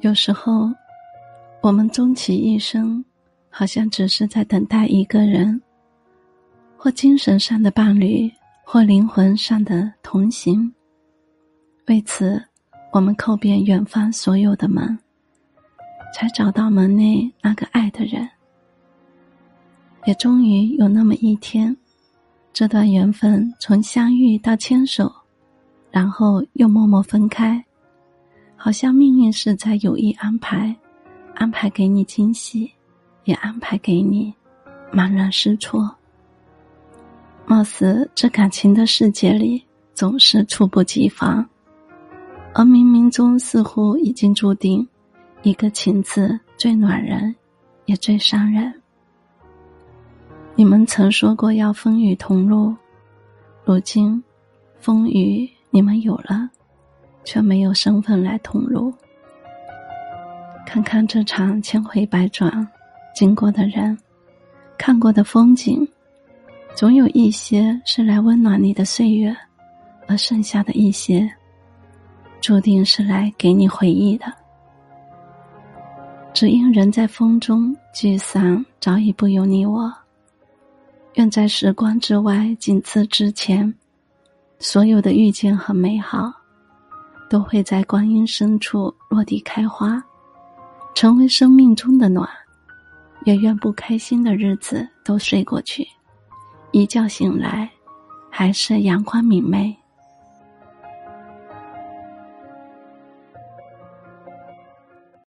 有时候，我们终其一生，好像只是在等待一个人，或精神上的伴侣，或灵魂上的同行。为此，我们叩遍远方所有的门，才找到门内那个爱的人。也终于有那么一天，这段缘分从相遇到牵手，然后又默默分开。好像命运是在有意安排，安排给你惊喜，也安排给你茫然失措。貌似这感情的世界里总是猝不及防，而冥冥中似乎已经注定，一个情字最暖人，也最伤人。你们曾说过要风雨同路，如今风雨你们有了。却没有身份来同路。看看这场千回百转，经过的人，看过的风景，总有一些是来温暖你的岁月，而剩下的一些，注定是来给你回忆的。只因人在风中聚散，早已不由你我。愿在时光之外，仅次之前，所有的遇见和美好。都会在光阴深处落地开花，成为生命中的暖。也愿不开心的日子都睡过去，一觉醒来，还是阳光明媚。